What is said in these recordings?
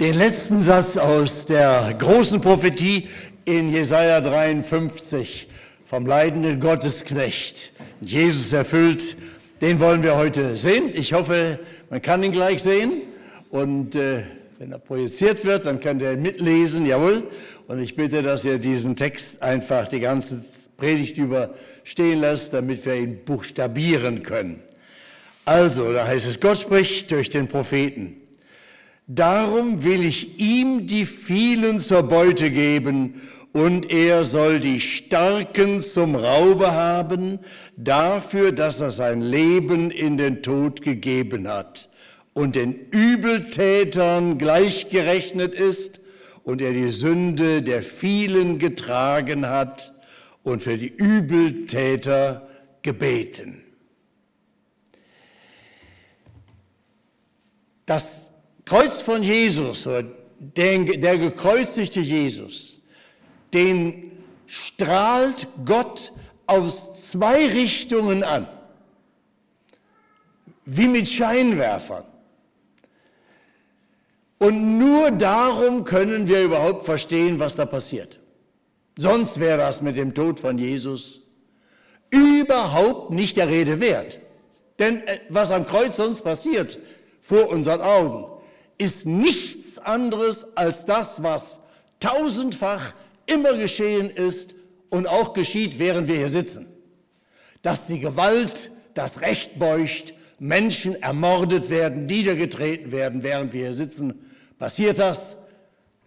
den letzten Satz aus der großen Prophetie in Jesaja 53 vom leidenden Gottesknecht. Jesus erfüllt, den wollen wir heute sehen. Ich hoffe, man kann ihn gleich sehen. Und äh, wenn er projiziert wird, dann könnt ihr mitlesen, jawohl. Und ich bitte, dass ihr diesen Text einfach die ganze Predigt über stehen lasst, damit wir ihn buchstabieren können. Also, da heißt es, Gott spricht durch den Propheten. Darum will ich ihm die vielen zur Beute geben, und er soll die Starken zum Raube haben, dafür, dass er sein Leben in den Tod gegeben hat und den Übeltätern gleichgerechnet ist und er die Sünde der vielen getragen hat und für die Übeltäter gebeten. Das Kreuz von Jesus, der, der gekreuzigte Jesus, den strahlt Gott aus zwei Richtungen an, wie mit Scheinwerfern. Und nur darum können wir überhaupt verstehen, was da passiert. Sonst wäre das mit dem Tod von Jesus überhaupt nicht der Rede wert. Denn äh, was am Kreuz sonst passiert, vor unseren Augen, ist nichts anderes als das, was tausendfach immer geschehen ist und auch geschieht, während wir hier sitzen. Dass die Gewalt das Recht beugt, Menschen ermordet werden, niedergetreten werden, während wir hier sitzen, passiert das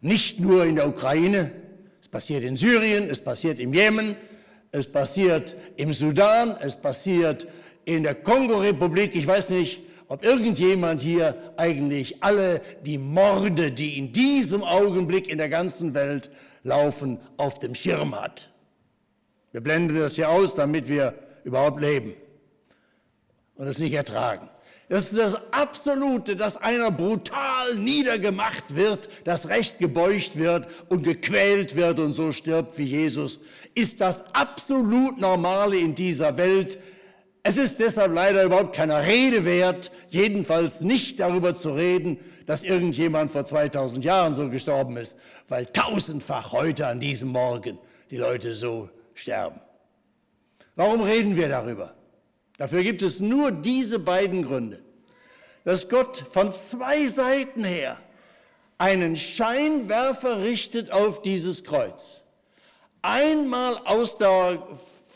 nicht nur in der Ukraine, es passiert in Syrien, es passiert im Jemen, es passiert im Sudan, es passiert in der Kongo-Republik, ich weiß nicht, ob irgendjemand hier eigentlich alle die Morde, die in diesem Augenblick in der ganzen Welt laufen, auf dem Schirm hat. Wir blenden das hier aus, damit wir überhaupt leben und es nicht ertragen. Das ist das Absolute, dass einer brutal niedergemacht wird, das Recht gebeugt wird und gequält wird und so stirbt wie Jesus, ist das absolut Normale in dieser Welt, es ist deshalb leider überhaupt keiner Rede wert, jedenfalls nicht darüber zu reden, dass irgendjemand vor 2000 Jahren so gestorben ist, weil tausendfach heute an diesem Morgen die Leute so sterben. Warum reden wir darüber? Dafür gibt es nur diese beiden Gründe. Dass Gott von zwei Seiten her einen Scheinwerfer richtet auf dieses Kreuz. Einmal aus der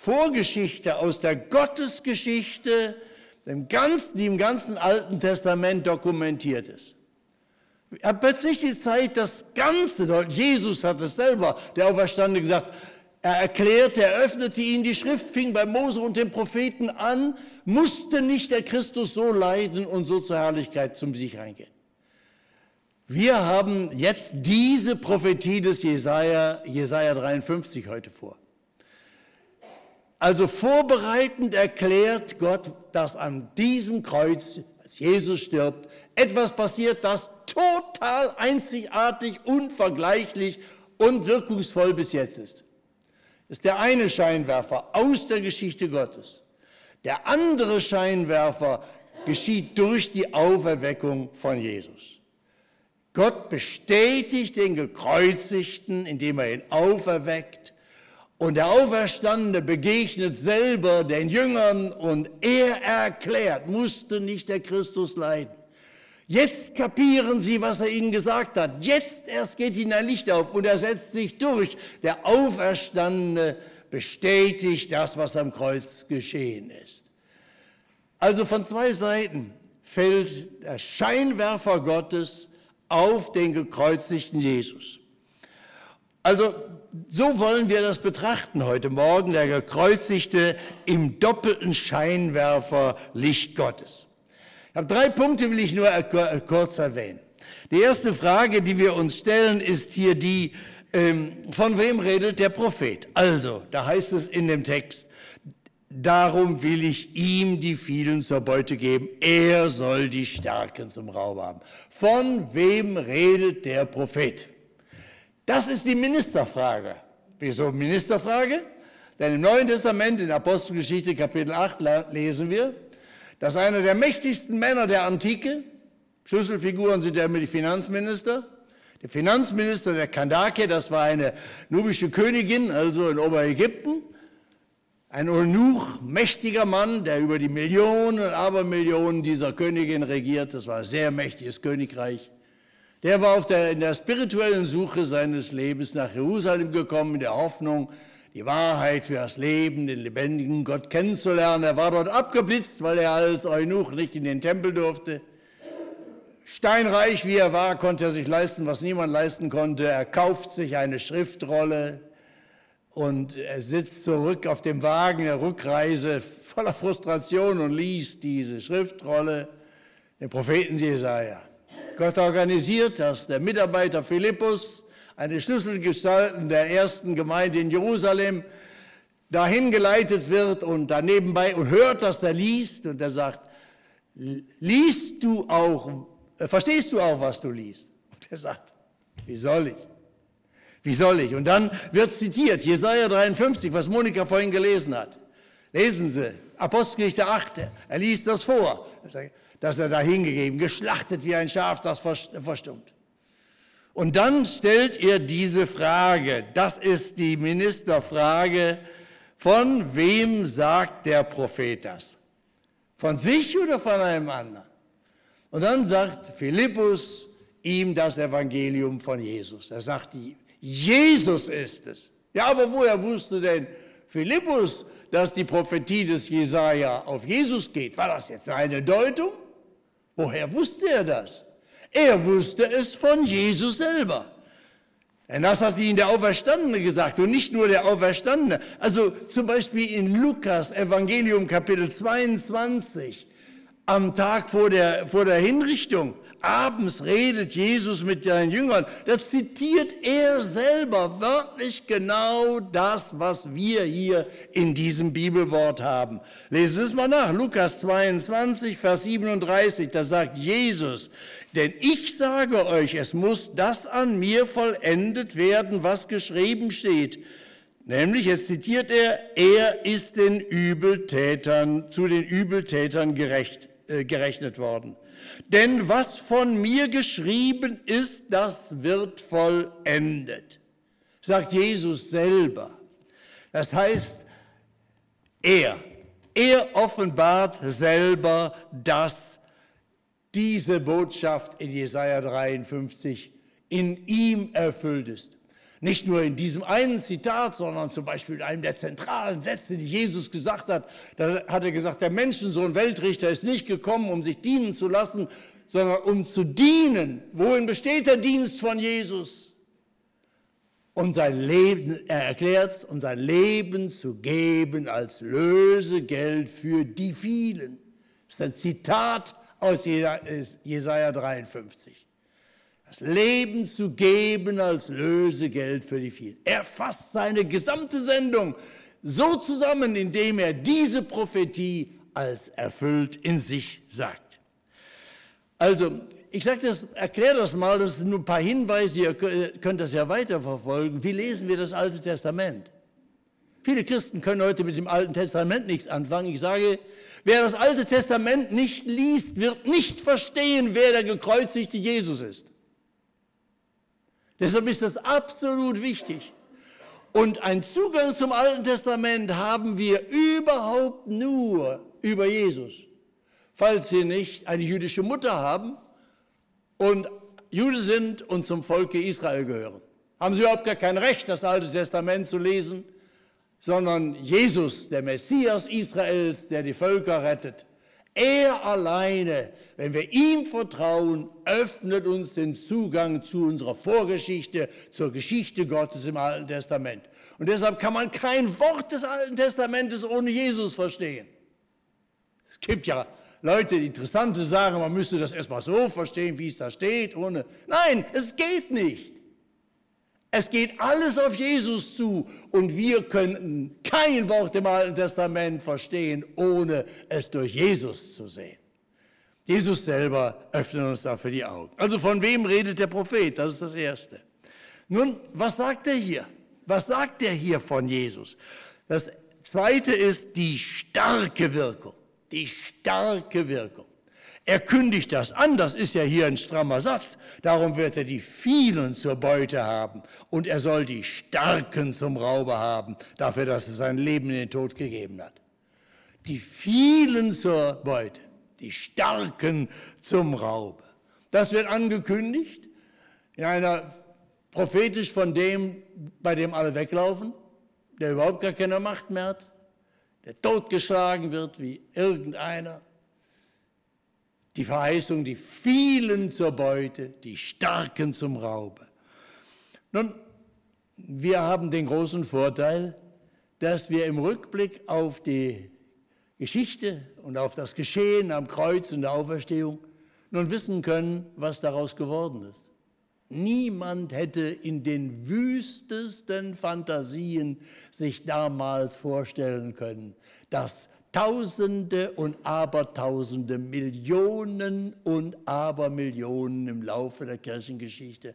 Vorgeschichte, aus der Gottesgeschichte, dem ganzen, die im ganzen Alten Testament dokumentiert ist. Er hat plötzlich die Zeit, das Ganze, Jesus hat es selber, der Auferstandene, gesagt, er erklärte, er öffnete ihnen die Schrift, fing bei Mose und den Propheten an, musste nicht der Christus so leiden und so zur Herrlichkeit zum sich reingehen. Wir haben jetzt diese Prophetie des Jesaja, Jesaja 53 heute vor. Also vorbereitend erklärt Gott, dass an diesem Kreuz, als Jesus stirbt, etwas passiert, das total einzigartig, unvergleichlich und wirkungsvoll bis jetzt ist. Das ist der eine Scheinwerfer aus der Geschichte Gottes. Der andere Scheinwerfer geschieht durch die Auferweckung von Jesus. Gott bestätigt den Gekreuzigten, indem er ihn auferweckt und der Auferstandene begegnet selber den Jüngern und er erklärt, musste nicht der Christus leiden. Jetzt kapieren sie, was er ihnen gesagt hat. Jetzt erst geht ihnen ein Licht auf und er setzt sich durch. Der Auferstandene bestätigt das, was am Kreuz geschehen ist. Also von zwei Seiten fällt der Scheinwerfer Gottes auf den gekreuzigten Jesus. Also so wollen wir das betrachten heute Morgen, der gekreuzigte im doppelten Scheinwerfer Licht Gottes. Ich habe drei Punkte, will ich nur kurz erwähnen. Die erste Frage, die wir uns stellen, ist hier die, ähm, von wem redet der Prophet? Also, da heißt es in dem Text, darum will ich ihm die vielen zur Beute geben, er soll die Starken zum Raub haben. Von wem redet der Prophet? Das ist die Ministerfrage. Wieso Ministerfrage? Denn im Neuen Testament, in Apostelgeschichte Kapitel 8, lesen wir, dass einer der mächtigsten Männer der Antike, Schlüsselfiguren sind ja immer die Finanzminister, Der Finanzminister der Kandake, das war eine nubische Königin, also in Oberägypten, ein Eunuch, mächtiger Mann, der über die Millionen und Abermillionen dieser Königin regiert. Das war ein sehr mächtiges Königreich. Der war auf der, in der spirituellen Suche seines Lebens nach Jerusalem gekommen, in der Hoffnung, die Wahrheit für das Leben, den lebendigen Gott kennenzulernen. Er war dort abgeblitzt, weil er als Eunuch nicht in den Tempel durfte. Steinreich wie er war, konnte er sich leisten, was niemand leisten konnte. Er kauft sich eine Schriftrolle und er sitzt zurück auf dem Wagen der Rückreise voller Frustration und liest diese Schriftrolle, den Propheten Jesaja. Gott organisiert, dass der Mitarbeiter Philippus, eine Schlüsselgestalt der ersten Gemeinde in Jerusalem, dahin geleitet wird und da nebenbei und hört, dass er liest und er sagt, liest du auch, äh, verstehst du auch, was du liest? Und er sagt, wie soll ich? Wie soll ich? Und dann wird zitiert, Jesaja 53, was Monika vorhin gelesen hat. Lesen Sie, Apostelgeschichte 8, er liest das vor. Er sagt, dass er da hingegeben, geschlachtet wie ein Schaf, das verstummt. Und dann stellt er diese Frage, das ist die Ministerfrage, von wem sagt der Prophet das? Von sich oder von einem anderen? Und dann sagt Philippus ihm das Evangelium von Jesus. Er sagt, Jesus ist es. Ja, aber woher wusste denn Philippus, dass die Prophetie des Jesaja auf Jesus geht? War das jetzt eine Deutung? Woher wusste er das? Er wusste es von Jesus selber. Denn das hat ihm der Auferstandene gesagt und nicht nur der Auferstandene. Also zum Beispiel in Lukas Evangelium Kapitel 22, am Tag vor der, vor der Hinrichtung, abends redet Jesus mit seinen Jüngern. Das zitiert er selber wörtlich genau das, was wir hier in diesem Bibelwort haben. Lesen Sie es mal nach. Lukas 22, Vers 37, da sagt Jesus, denn ich sage euch, es muss das an mir vollendet werden, was geschrieben steht. Nämlich, jetzt zitiert er, er ist den Übeltätern, zu den Übeltätern gerecht, äh, gerechnet worden. Denn was von mir geschrieben ist, das wird vollendet, sagt Jesus selber. Das heißt, er, er offenbart selber, dass diese Botschaft in Jesaja 53 in ihm erfüllt ist. Nicht nur in diesem einen Zitat, sondern zum Beispiel in einem der zentralen Sätze, die Jesus gesagt hat. Da hat er gesagt, der Menschensohn Weltrichter ist nicht gekommen, um sich dienen zu lassen, sondern um zu dienen. Wohin besteht der Dienst von Jesus? Um sein Leben, er erklärt es, um sein Leben zu geben als Lösegeld für die vielen. Das ist ein Zitat aus Jesaja 53 das Leben zu geben als Lösegeld für die vielen. Er fasst seine gesamte Sendung so zusammen, indem er diese Prophetie als erfüllt in sich sagt. Also, ich sage das, erkläre das mal, das sind nur ein paar Hinweise, ihr könnt das ja weiterverfolgen. Wie lesen wir das Alte Testament? Viele Christen können heute mit dem Alten Testament nichts anfangen. Ich sage, wer das Alte Testament nicht liest, wird nicht verstehen, wer der gekreuzigte Jesus ist. Deshalb ist das absolut wichtig. Und einen Zugang zum Alten Testament haben wir überhaupt nur über Jesus. Falls Sie nicht eine jüdische Mutter haben und Jude sind und zum Volke Israel gehören, haben Sie überhaupt gar kein Recht, das Alte Testament zu lesen, sondern Jesus, der Messias Israels, der die Völker rettet, er alleine, wenn wir ihm vertrauen, öffnet uns den Zugang zu unserer Vorgeschichte, zur Geschichte Gottes im Alten Testament. Und deshalb kann man kein Wort des Alten Testamentes ohne Jesus verstehen. Es gibt ja Leute, die interessante sagen, man müsste das erstmal so verstehen, wie es da steht, ohne. Nein, es geht nicht. Es geht alles auf Jesus zu und wir könnten kein Wort im Alten Testament verstehen, ohne es durch Jesus zu sehen. Jesus selber öffnet uns dafür die Augen. Also von wem redet der Prophet? Das ist das Erste. Nun, was sagt er hier? Was sagt er hier von Jesus? Das Zweite ist die starke Wirkung. Die starke Wirkung. Er kündigt das an, das ist ja hier ein strammer Satz. Darum wird er die vielen zur Beute haben und er soll die Starken zum Raube haben, dafür, dass er sein Leben in den Tod gegeben hat. Die vielen zur Beute, die Starken zum Raube. Das wird angekündigt in einer prophetisch von dem, bei dem alle weglaufen, der überhaupt gar keine Macht mehr hat, der totgeschlagen wird wie irgendeiner die Verheißung, die vielen zur Beute, die Starken zum Raube. Nun, wir haben den großen Vorteil, dass wir im Rückblick auf die Geschichte und auf das Geschehen am Kreuz und der Auferstehung nun wissen können, was daraus geworden ist. Niemand hätte in den wüstesten Fantasien sich damals vorstellen können, dass Tausende und Abertausende, Millionen und Abermillionen im Laufe der Kirchengeschichte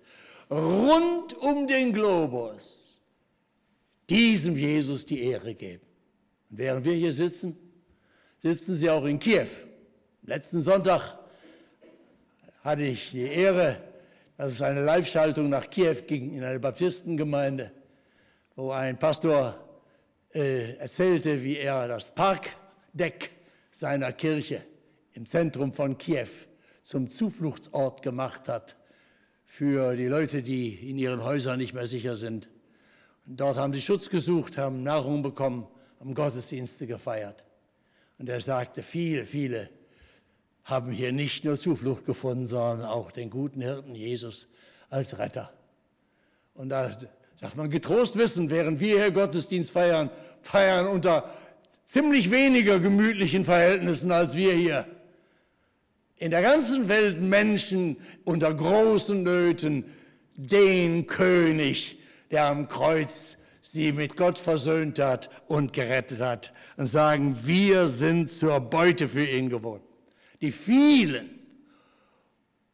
rund um den Globus diesem Jesus die Ehre geben. Und während wir hier sitzen, sitzen sie auch in Kiew. Letzten Sonntag hatte ich die Ehre, dass es eine Live-Schaltung nach Kiew ging in eine Baptistengemeinde, wo ein Pastor äh, erzählte, wie er das Park Deck seiner Kirche im Zentrum von Kiew zum Zufluchtsort gemacht hat für die Leute, die in ihren Häusern nicht mehr sicher sind. Und dort haben sie Schutz gesucht, haben Nahrung bekommen, haben Gottesdienste gefeiert. Und er sagte, viele, viele haben hier nicht nur Zuflucht gefunden, sondern auch den guten Hirten Jesus als Retter. Und da darf man getrost wissen, während wir hier Gottesdienst feiern, feiern unter ziemlich weniger gemütlichen Verhältnissen als wir hier. In der ganzen Welt Menschen unter großen Nöten den König, der am Kreuz sie mit Gott versöhnt hat und gerettet hat und sagen, wir sind zur Beute für ihn geworden. Die vielen.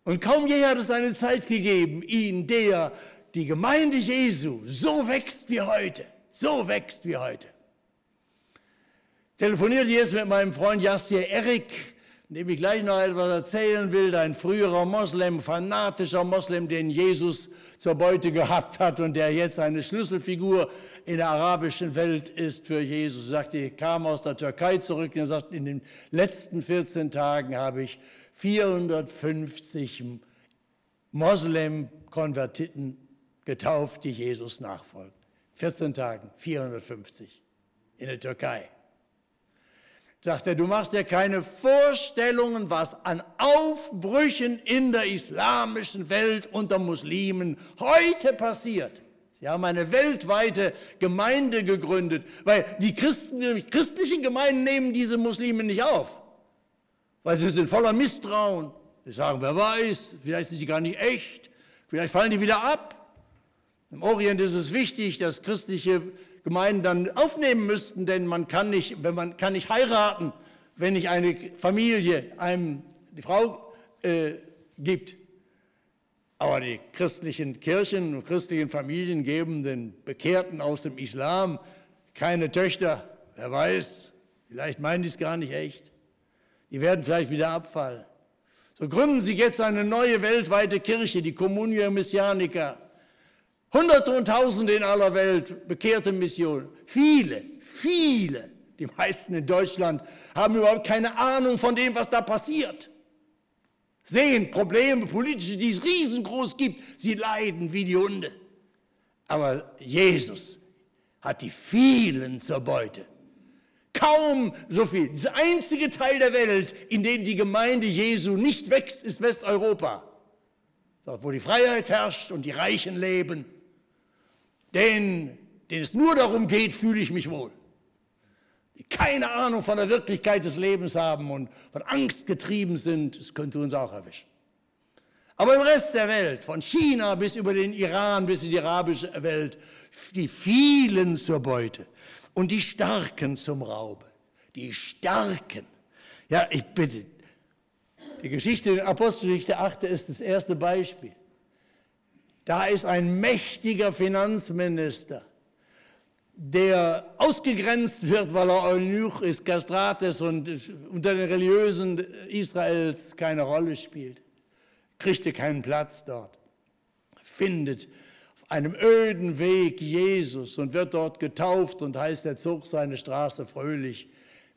Und kaum je hat es eine Zeit gegeben, in der die Gemeinde Jesu so wächst wie heute, so wächst wie heute telefonierte jetzt mit meinem Freund Jassier Erik, dem ich gleich noch etwas erzählen will, ein früherer Moslem, fanatischer Moslem, den Jesus zur Beute gehabt hat und der jetzt eine Schlüsselfigur in der arabischen Welt ist für Jesus. Er sagte, ich kam aus der Türkei zurück und er sagt, in den letzten 14 Tagen habe ich 450 Moslem-Konvertiten getauft, die Jesus nachfolgen. 14 Tagen, 450 in der Türkei sagt er, du machst dir keine Vorstellungen, was an Aufbrüchen in der islamischen Welt unter Muslimen heute passiert. Sie haben eine weltweite Gemeinde gegründet, weil die, Christen, die christlichen Gemeinden nehmen diese Muslime nicht auf, weil sie sind voller Misstrauen. Sie sagen, wer weiß, vielleicht sind sie gar nicht echt, vielleicht fallen die wieder ab. Im Orient ist es wichtig, dass christliche Gemeinden dann aufnehmen müssten, denn man kann nicht, wenn man kann nicht heiraten, wenn nicht eine Familie einem die Frau äh, gibt. Aber die christlichen Kirchen und christlichen Familien geben den Bekehrten aus dem Islam keine Töchter. Wer weiß, vielleicht meinen die es gar nicht echt. Die werden vielleicht wieder abfallen. So gründen sie jetzt eine neue weltweite Kirche, die Communio Messianica. Hunderte und Tausende in aller Welt bekehrte Missionen. Viele, viele, die meisten in Deutschland, haben überhaupt keine Ahnung von dem, was da passiert. Sehen Probleme, politische, die es riesengroß gibt. Sie leiden wie die Hunde. Aber Jesus hat die vielen zur Beute. Kaum so viel. Der einzige Teil der Welt, in dem die Gemeinde Jesu nicht wächst, ist Westeuropa. Dort, wo die Freiheit herrscht und die Reichen leben denen, denen es nur darum geht, fühle ich mich wohl. Die keine Ahnung von der Wirklichkeit des Lebens haben und von Angst getrieben sind, das könnte uns auch erwischen. Aber im Rest der Welt, von China bis über den Iran bis in die arabische Welt, die vielen zur Beute und die Starken zum Raube. Die Starken. Ja, ich bitte. Die Geschichte der Apostelgeschichte 8 ist das erste Beispiel. Da ist ein mächtiger Finanzminister, der ausgegrenzt wird, weil er Eunuch ist, Kastrat ist und unter den Religiösen Israels keine Rolle spielt, kriegt keinen Platz dort, findet auf einem öden Weg Jesus und wird dort getauft und heißt, er zog seine Straße fröhlich.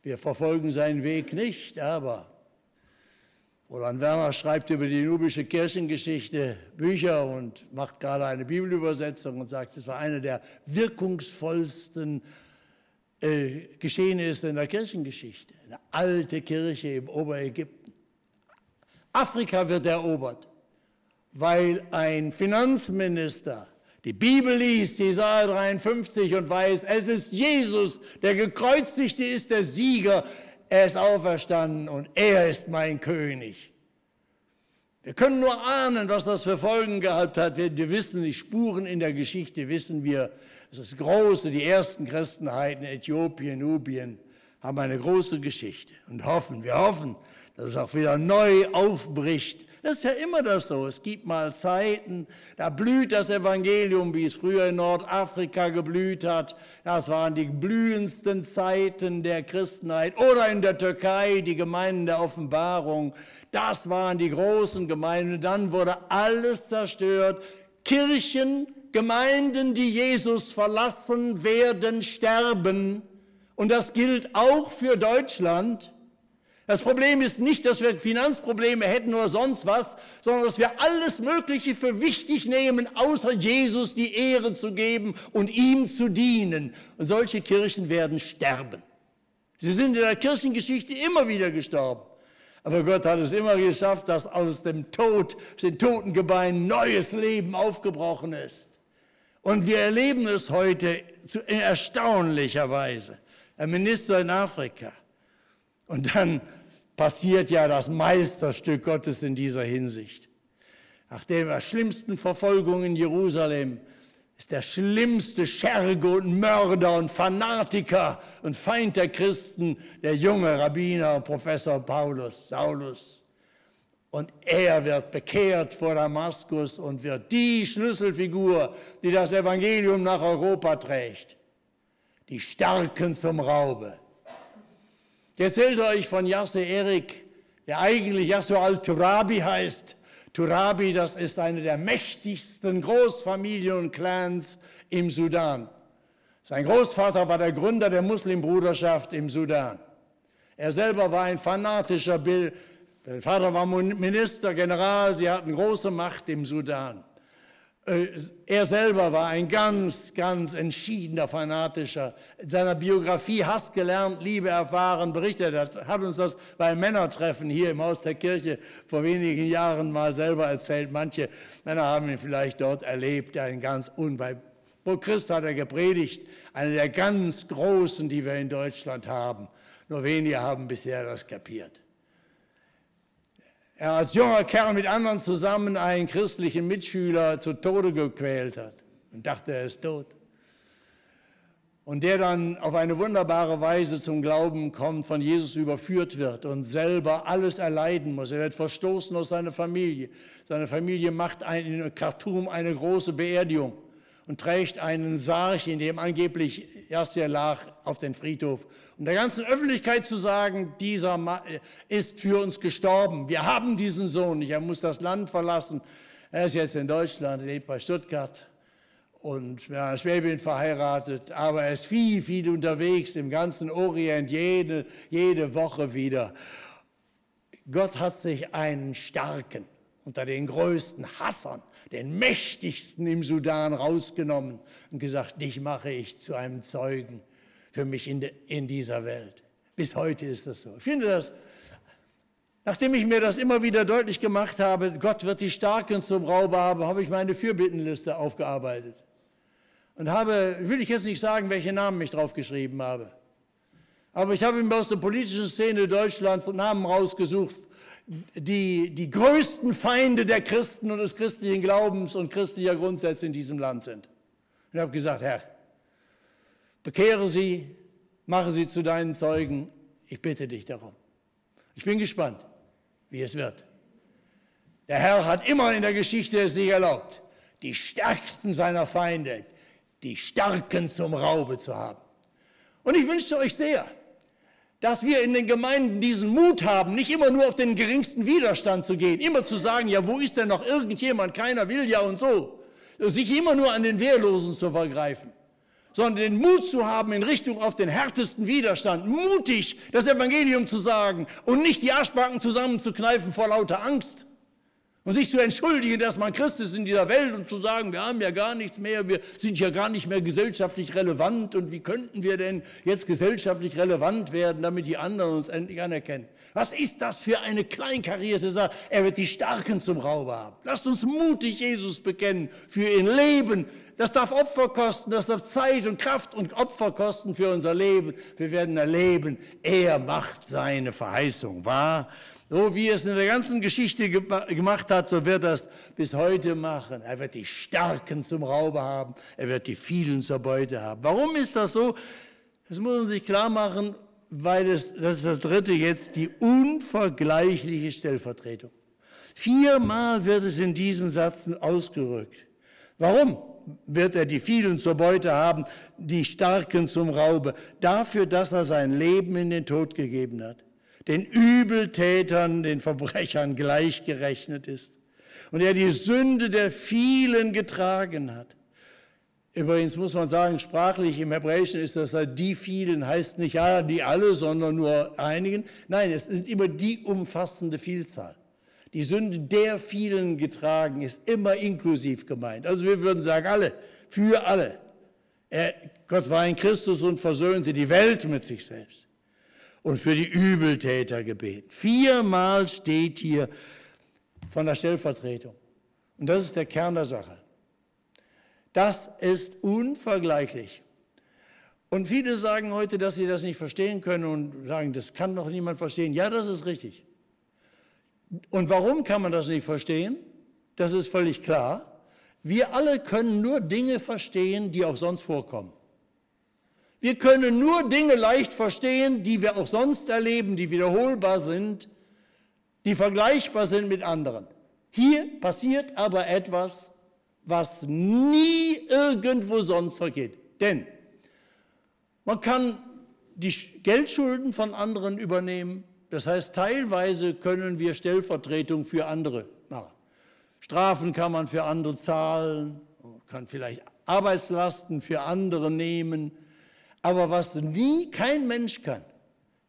Wir verfolgen seinen Weg nicht, aber Roland Werner schreibt über die nubische Kirchengeschichte Bücher und macht gerade eine Bibelübersetzung und sagt, es war eine der wirkungsvollsten äh, Geschehnisse in der Kirchengeschichte. Eine alte Kirche im Oberägypten. Afrika wird erobert, weil ein Finanzminister die Bibel liest, Jesaja 53 und weiß, es ist Jesus, der gekreuzigte ist, der Sieger, er ist auferstanden und er ist mein König. Wir können nur ahnen, was das für Folgen gehabt hat. Wir wissen die Spuren in der Geschichte, wissen wir. Es ist große, die ersten Christenheiten, Äthiopien, Nubien, haben eine große Geschichte und hoffen, wir hoffen, dass es auch wieder neu aufbricht das ist ja immer das so. Es gibt mal Zeiten, da blüht das Evangelium, wie es früher in Nordafrika geblüht hat. Das waren die blühendsten Zeiten der Christenheit. Oder in der Türkei, die Gemeinden der Offenbarung. Das waren die großen Gemeinden. Dann wurde alles zerstört. Kirchen, Gemeinden, die Jesus verlassen, werden sterben. Und das gilt auch für Deutschland. Das Problem ist nicht, dass wir Finanzprobleme hätten oder sonst was, sondern dass wir alles Mögliche für wichtig nehmen, außer Jesus die Ehre zu geben und ihm zu dienen. Und solche Kirchen werden sterben. Sie sind in der Kirchengeschichte immer wieder gestorben. Aber Gott hat es immer geschafft, dass aus dem Tod, aus den toten Gebeinen neues Leben aufgebrochen ist. Und wir erleben es heute in erstaunlicher Weise. Ein Minister in Afrika. Und dann passiert ja das Meisterstück Gottes in dieser Hinsicht. Nach der schlimmsten Verfolgung in Jerusalem ist der schlimmste Scherge und Mörder und Fanatiker und Feind der Christen der junge Rabbiner Professor Paulus, Saulus. Und er wird bekehrt vor Damaskus und wird die Schlüsselfigur, die das Evangelium nach Europa trägt. Die Starken zum Raube. Ich erzählte euch von Yasser Erik, der eigentlich Yasser al-Turabi heißt. Turabi, das ist eine der mächtigsten Großfamilien und Clans im Sudan. Sein Großvater war der Gründer der Muslimbruderschaft im Sudan. Er selber war ein fanatischer Bill. Der Vater war Minister, General, sie hatten große Macht im Sudan. Äh, er selber war ein ganz, ganz entschiedener Fanatischer. In seiner Biografie Hass gelernt, Liebe erfahren, berichtet er, hat uns das beim Männertreffen hier im Haus der Kirche vor wenigen Jahren mal selber erzählt. Manche Männer haben ihn vielleicht dort erlebt, ein ganz unweit. Pro Christ hat er gepredigt, einer der ganz Großen, die wir in Deutschland haben. Nur wenige haben bisher das kapiert er als junger Kerl mit anderen zusammen einen christlichen Mitschüler zu Tode gequält hat und dachte, er ist tot. Und der dann auf eine wunderbare Weise zum Glauben kommt, von Jesus überführt wird und selber alles erleiden muss. Er wird verstoßen aus seiner Familie. Seine Familie macht in Khartoum eine große Beerdigung und trägt einen Sarg, in dem angeblich Jasir lag, auf den Friedhof. Um der ganzen Öffentlichkeit zu sagen, dieser Mann ist für uns gestorben. Wir haben diesen Sohn nicht. Er muss das Land verlassen. Er ist jetzt in Deutschland, lebt bei Stuttgart und ja, Schwäbin verheiratet, aber er ist viel, viel unterwegs im ganzen Orient, jede, jede Woche wieder. Gott hat sich einen starken unter den größten Hassern den mächtigsten im Sudan rausgenommen und gesagt, dich mache ich zu einem Zeugen für mich in, de, in dieser Welt. Bis heute ist das so. Ich finde das, nachdem ich mir das immer wieder deutlich gemacht habe, Gott wird die Starken zum Raube haben, habe ich meine Fürbittenliste aufgearbeitet. Und habe, will ich jetzt nicht sagen, welche Namen ich draufgeschrieben habe. Aber ich habe mir aus der politischen Szene Deutschlands Namen rausgesucht, die, die größten Feinde der Christen und des christlichen Glaubens und christlicher Grundsätze in diesem Land sind. Und ich habe gesagt, Herr, bekehre sie, mache sie zu deinen Zeugen, ich bitte dich darum. Ich bin gespannt, wie es wird. Der Herr hat immer in der Geschichte es sich erlaubt, die stärksten seiner Feinde, die Starken zum Raube zu haben. Und ich wünschte euch sehr, dass wir in den Gemeinden diesen Mut haben, nicht immer nur auf den geringsten Widerstand zu gehen, immer zu sagen, ja, wo ist denn noch irgendjemand, keiner will ja und so, sich immer nur an den Wehrlosen zu vergreifen, sondern den Mut zu haben in Richtung auf den härtesten Widerstand, mutig das Evangelium zu sagen und nicht die Arschbacken zusammenzukneifen vor lauter Angst. Und sich zu entschuldigen, dass man Christ ist in dieser Welt und zu sagen, wir haben ja gar nichts mehr, wir sind ja gar nicht mehr gesellschaftlich relevant und wie könnten wir denn jetzt gesellschaftlich relevant werden, damit die anderen uns endlich anerkennen? Was ist das für eine kleinkarierte Sache? Er wird die Starken zum Raube haben. Lasst uns mutig Jesus bekennen für ihr Leben. Das darf Opfer kosten, das darf Zeit und Kraft und Opfer kosten für unser Leben. Wir werden erleben, er macht seine Verheißung wahr. So wie er es in der ganzen Geschichte gemacht hat, so wird er es bis heute machen. Er wird die Starken zum Raube haben, er wird die vielen zur Beute haben. Warum ist das so? Das muss man sich klar machen, weil es, das ist das dritte jetzt, die unvergleichliche Stellvertretung. Viermal wird es in diesem Satz ausgerückt. Warum wird er die vielen zur Beute haben, die Starken zum Raube? Dafür, dass er sein Leben in den Tod gegeben hat den Übeltätern, den Verbrechern gleichgerechnet ist und er die Sünde der vielen getragen hat. Übrigens muss man sagen, sprachlich im Hebräischen ist das halt die vielen, heißt nicht ja, die alle, sondern nur einigen. Nein, es ist immer die umfassende Vielzahl. Die Sünde der vielen getragen ist immer inklusiv gemeint. Also wir würden sagen, alle, für alle. Er, Gott war in Christus und versöhnte die Welt mit sich selbst und für die Übeltäter gebeten. Viermal steht hier von der Stellvertretung. Und das ist der Kern der Sache. Das ist unvergleichlich. Und viele sagen heute, dass sie das nicht verstehen können und sagen, das kann doch niemand verstehen. Ja, das ist richtig. Und warum kann man das nicht verstehen? Das ist völlig klar. Wir alle können nur Dinge verstehen, die auch sonst vorkommen. Wir können nur Dinge leicht verstehen, die wir auch sonst erleben, die wiederholbar sind, die vergleichbar sind mit anderen. Hier passiert aber etwas, was nie irgendwo sonst vergeht. Denn man kann die Geldschulden von anderen übernehmen. Das heißt, teilweise können wir Stellvertretung für andere machen. Strafen kann man für andere zahlen, kann vielleicht Arbeitslasten für andere nehmen. Aber was nie kein Mensch kann,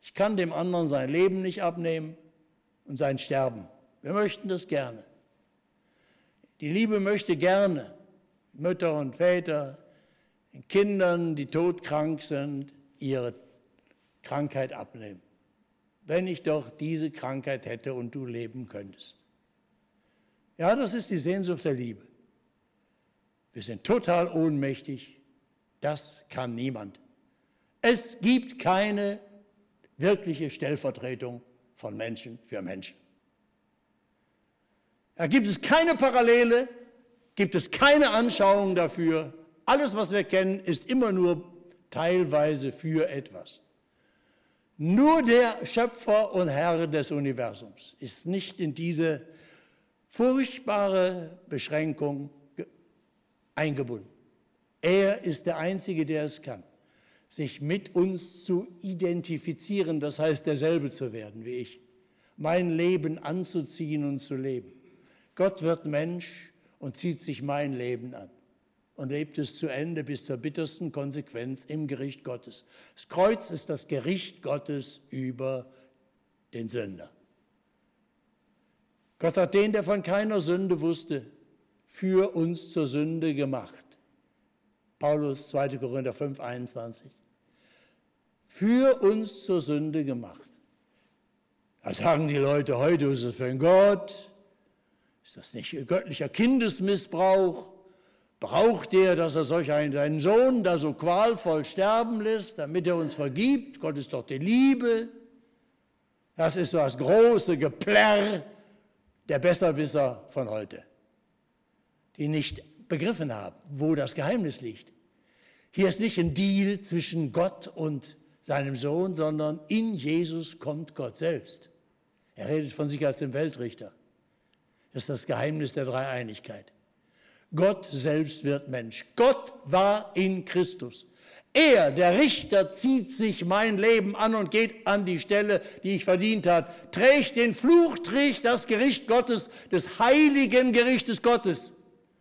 ich kann dem anderen sein Leben nicht abnehmen und sein Sterben. Wir möchten das gerne. Die Liebe möchte gerne Mütter und Väter den Kindern, die todkrank sind, ihre Krankheit abnehmen. Wenn ich doch diese Krankheit hätte und du leben könntest. Ja, das ist die Sehnsucht der Liebe. Wir sind total ohnmächtig. Das kann niemand. Es gibt keine wirkliche Stellvertretung von Menschen für Menschen. Da gibt es keine Parallele, gibt es keine Anschauung dafür. Alles, was wir kennen, ist immer nur teilweise für etwas. Nur der Schöpfer und Herr des Universums ist nicht in diese furchtbare Beschränkung eingebunden. Er ist der Einzige, der es kann sich mit uns zu identifizieren, das heißt derselbe zu werden wie ich, mein Leben anzuziehen und zu leben. Gott wird Mensch und zieht sich mein Leben an und lebt es zu Ende bis zur bittersten Konsequenz im Gericht Gottes. Das Kreuz ist das Gericht Gottes über den Sünder. Gott hat den, der von keiner Sünde wusste, für uns zur Sünde gemacht. Paulus 2. Korinther 5, 21. Für uns zur Sünde gemacht. Da sagen die Leute heute, ist das für ein Gott? Ist das nicht göttlicher Kindesmissbrauch? Braucht er, dass er solch einen, seinen Sohn da so qualvoll sterben lässt, damit er uns vergibt? Gott ist doch die Liebe. Das ist das große Geplärr der Besserwisser von heute, die nicht begriffen haben, wo das Geheimnis liegt. Hier ist nicht ein Deal zwischen Gott und seinem Sohn, sondern in Jesus kommt Gott selbst. Er redet von sich als dem Weltrichter. Das ist das Geheimnis der Dreieinigkeit. Gott selbst wird Mensch. Gott war in Christus. Er, der Richter, zieht sich mein Leben an und geht an die Stelle, die ich verdient habe, trägt den Fluch, trägt das Gericht Gottes, des heiligen Gerichtes Gottes.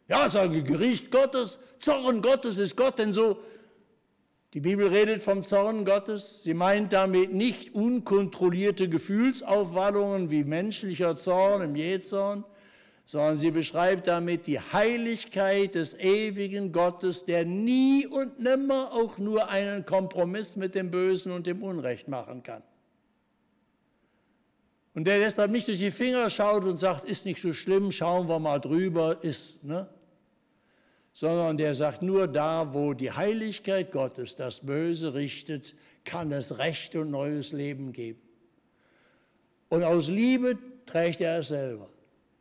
Ja, sage Gericht Gottes, Zorn Gottes ist Gott denn so. Die Bibel redet vom Zorn Gottes. Sie meint damit nicht unkontrollierte Gefühlsaufwallungen wie menschlicher Zorn im Jähzorn, sondern sie beschreibt damit die Heiligkeit des ewigen Gottes, der nie und nimmer auch nur einen Kompromiss mit dem Bösen und dem Unrecht machen kann. Und der deshalb nicht durch die Finger schaut und sagt, ist nicht so schlimm, schauen wir mal drüber, ist, ne? Sondern der sagt, nur da, wo die Heiligkeit Gottes das Böse richtet, kann es Recht und neues Leben geben. Und aus Liebe trägt er es selber.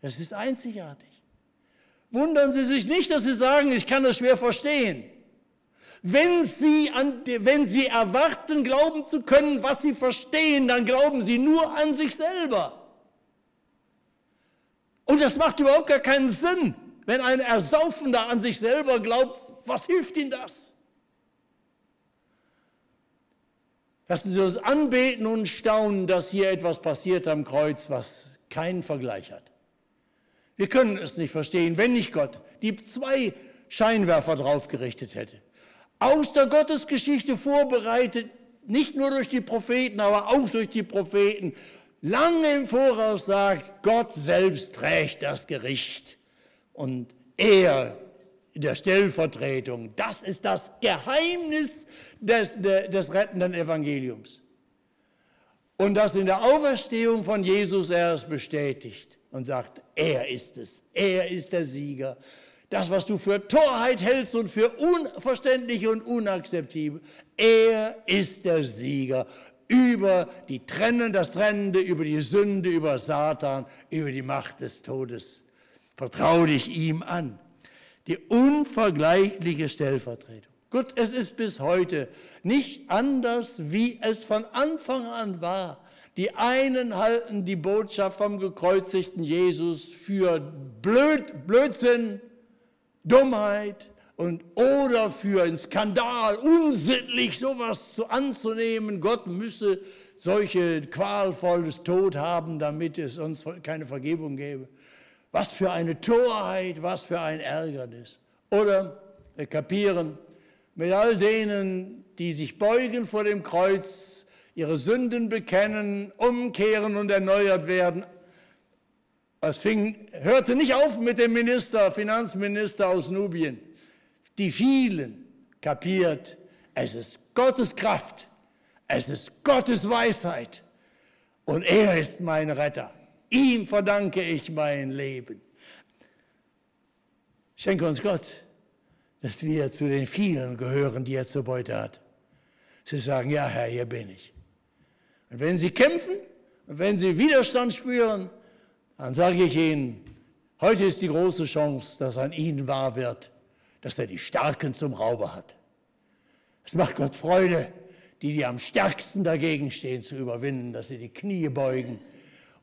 Das ist einzigartig. Wundern Sie sich nicht, dass Sie sagen, ich kann das schwer verstehen. Wenn Sie, an, wenn Sie erwarten, glauben zu können, was Sie verstehen, dann glauben Sie nur an sich selber. Und das macht überhaupt gar keinen Sinn, wenn ein Ersaufender an sich selber glaubt. Was hilft ihm das? Lassen Sie uns anbeten und staunen, dass hier etwas passiert am Kreuz, was keinen Vergleich hat. Wir können es nicht verstehen, wenn nicht Gott die zwei Scheinwerfer drauf gerichtet hätte. Aus der Gottesgeschichte vorbereitet, nicht nur durch die Propheten, aber auch durch die Propheten, lange im Voraus sagt, Gott selbst trägt das Gericht. Und er in der Stellvertretung, das ist das Geheimnis des, des rettenden Evangeliums. Und das in der Auferstehung von Jesus erst bestätigt und sagt, er ist es, er ist der Sieger. Das, was du für Torheit hältst und für unverständlich und unakzeptabel, er ist der Sieger über die Trennen, das Trennende, über die Sünde, über Satan, über die Macht des Todes. Vertrau dich ihm an. Die unvergleichliche Stellvertretung. Gut, es ist bis heute nicht anders, wie es von Anfang an war. Die einen halten die Botschaft vom gekreuzigten Jesus für Blöd, Blödsinn, Dummheit und oder für einen Skandal, unsittlich sowas zu anzunehmen. Gott müsse solche qualvolles Tod haben, damit es uns keine Vergebung gäbe. Was für eine Torheit, was für ein Ärgernis. Oder wir kapieren, mit all denen, die sich beugen vor dem Kreuz, ihre Sünden bekennen, umkehren und erneuert werden. Es fing, hörte nicht auf mit dem Minister, Finanzminister aus Nubien. Die vielen kapiert, es ist Gottes Kraft, es ist Gottes Weisheit und er ist mein Retter. Ihm verdanke ich mein Leben. Schenke uns Gott, dass wir zu den vielen gehören, die er zur Beute hat. Sie sagen, ja Herr, hier bin ich. Und wenn Sie kämpfen und wenn Sie Widerstand spüren, dann sage ich Ihnen, heute ist die große Chance, dass an Ihnen wahr wird, dass er die Starken zum Rauber hat. Es macht Gott Freude, die, die am stärksten dagegen stehen, zu überwinden, dass sie die Knie beugen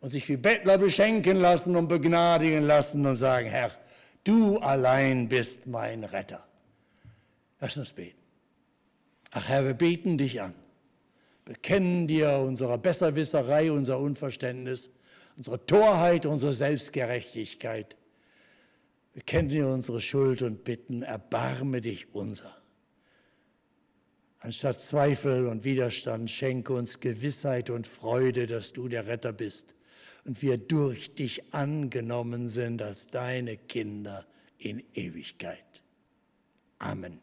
und sich wie Bettler beschenken lassen und begnadigen lassen und sagen, Herr, du allein bist mein Retter. Lass uns beten. Ach Herr, wir beten dich an bekennen dir unsere Besserwisserei, unser Unverständnis, unsere Torheit, unsere Selbstgerechtigkeit. Bekennen dir unsere Schuld und bitten, erbarme dich unser. Anstatt Zweifel und Widerstand schenke uns Gewissheit und Freude, dass du der Retter bist und wir durch dich angenommen sind als deine Kinder in Ewigkeit. Amen.